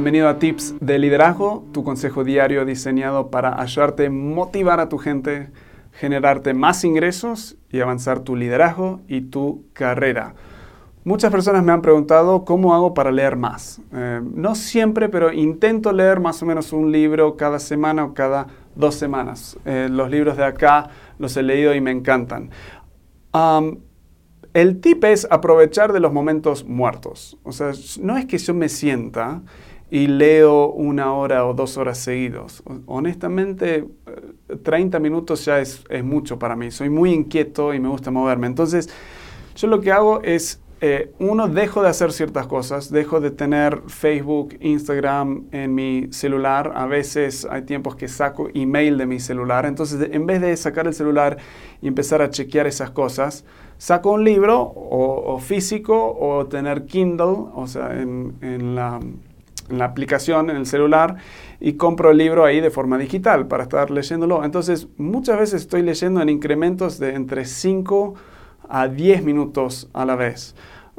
Bienvenido a Tips de Liderazgo, tu consejo diario diseñado para ayudarte a motivar a tu gente, generarte más ingresos y avanzar tu liderazgo y tu carrera. Muchas personas me han preguntado cómo hago para leer más. Eh, no siempre, pero intento leer más o menos un libro cada semana o cada dos semanas. Eh, los libros de acá los he leído y me encantan. el tip es aprovechar de los momentos muertos. O sea, no es que yo me sienta y leo una hora o dos horas seguidos. Honestamente, 30 eh, minutos ya es, es mucho para mí. Soy muy inquieto y me gusta moverme. Entonces, yo lo que hago es eh, uno, dejo de hacer ciertas cosas, dejo de tener Facebook, Instagram en mi celular. A veces hay tiempos que saco email de mi celular. Entonces, en vez de sacar el celular y empezar a chequear esas cosas, saco un libro o, físico o tener Kindle, o sea, en, la, en la aplicación, en el celular, y compro el libro ahí de forma digital para estar leyéndolo. Entonces, muchas veces estoy leyendo en incrementos de entre 5 a 10 minutos a la vez.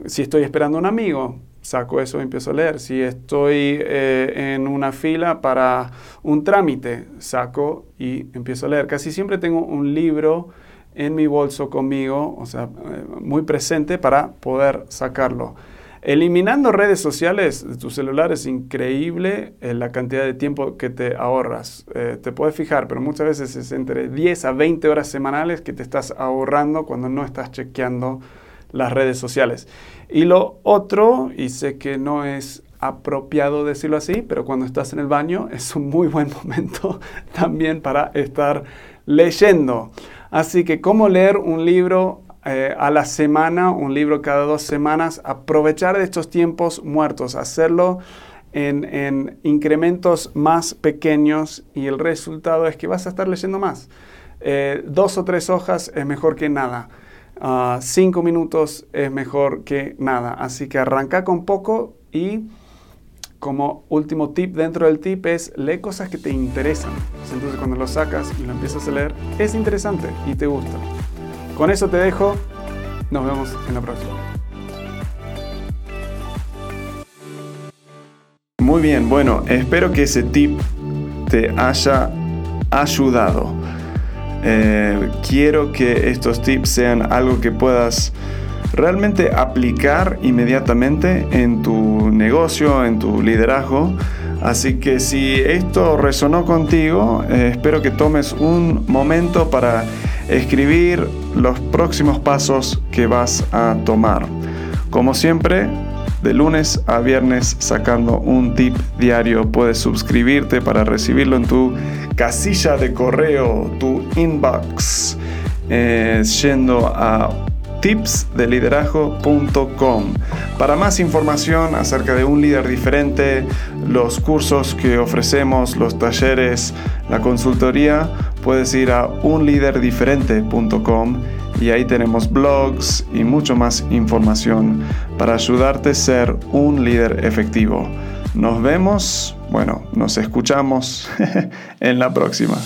Si estoy esperando a un amigo, saco eso y empiezo a leer. Si estoy eh, en una fila para un trámite, saco y empiezo a leer. Casi siempre tengo un libro en mi bolso conmigo, o sea, eh, muy presente para poder sacarlo. Eliminando redes sociales de tu celular es increíble eh, la cantidad de tiempo que te ahorras. Eh, te puedes fijar, pero muchas veces es entre 10 a 20 horas semanales que te estás ahorrando cuando no estás chequeando las redes sociales. Y lo otro, y sé que no es apropiado decirlo así, pero cuando estás en el baño es un muy buen momento también para estar leyendo. Así que cómo leer un libro eh, a la semana, un libro cada dos semanas, aprovechar de estos tiempos muertos, hacerlo en, incrementos más pequeños y el resultado es que vas a estar leyendo más. Eh, dos o tres hojas es mejor que nada. Ah, cinco minutos es mejor que nada. Así que arranca con poco y como último tip dentro del tip es lee cosas que te interesan. Entonces cuando lo sacas y lo empiezas a leer es interesante y te gusta. Con eso te dejo. Nos vemos en la próxima. Muy bien, bueno, espero que ese tip te haya ayudado. Eh, quiero que estos tips sean algo que puedas realmente aplicar inmediatamente en tu negocio, en tu liderazgo. Así que si esto resonó contigo, eh, espero que tomes un momento para escribir los próximos pasos que vas a tomar. Como siempre, de lunes a viernes sacando un tip diario. Puedes suscribirte para recibirlo en tu casilla de correo, tu inbox, eh, yendo a tipsdeliderazgo.com. Para más información acerca de un líder diferente, los cursos que ofrecemos, los talleres, la consultoría, puedes ir a unliderdiferente.com y ahí tenemos blogs y mucho más información para ayudarte a ser un líder efectivo. Nos vemos, bueno, nos escuchamos en la próxima.